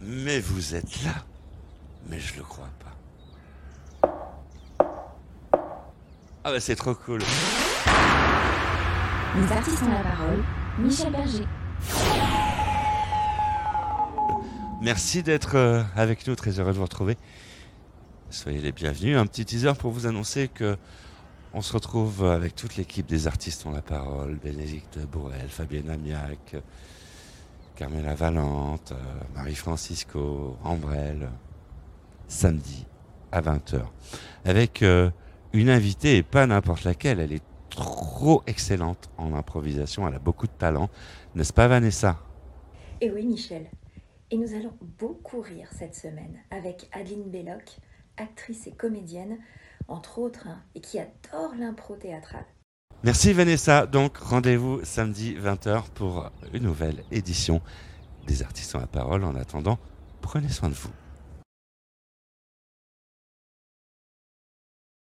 Mais vous êtes là Mais je le crois pas. Ah bah c'est trop cool. Les artistes ont la parole. Michel Berger. Merci d'être euh, avec nous, très heureux de vous retrouver. Soyez les bienvenus. Un petit teaser pour vous annoncer que on se retrouve avec toute l'équipe des artistes ont la parole. Bénédicte Bourrel, Fabienne Amiac, Carmela Valente, euh, Marie-Francisco, Ambrelle, samedi à 20h. Avec euh, une invitée et pas n'importe laquelle. Elle est trop excellente en improvisation. Elle a beaucoup de talent. N'est-ce pas, Vanessa? Et oui, Michel. Et nous allons beaucoup rire cette semaine avec Adeline Belloc, actrice et comédienne, entre autres, hein, et qui adore l'impro théâtrale. Merci Vanessa. Donc rendez-vous samedi 20h pour une nouvelle édition des artistes ont la parole. En attendant, prenez soin de vous.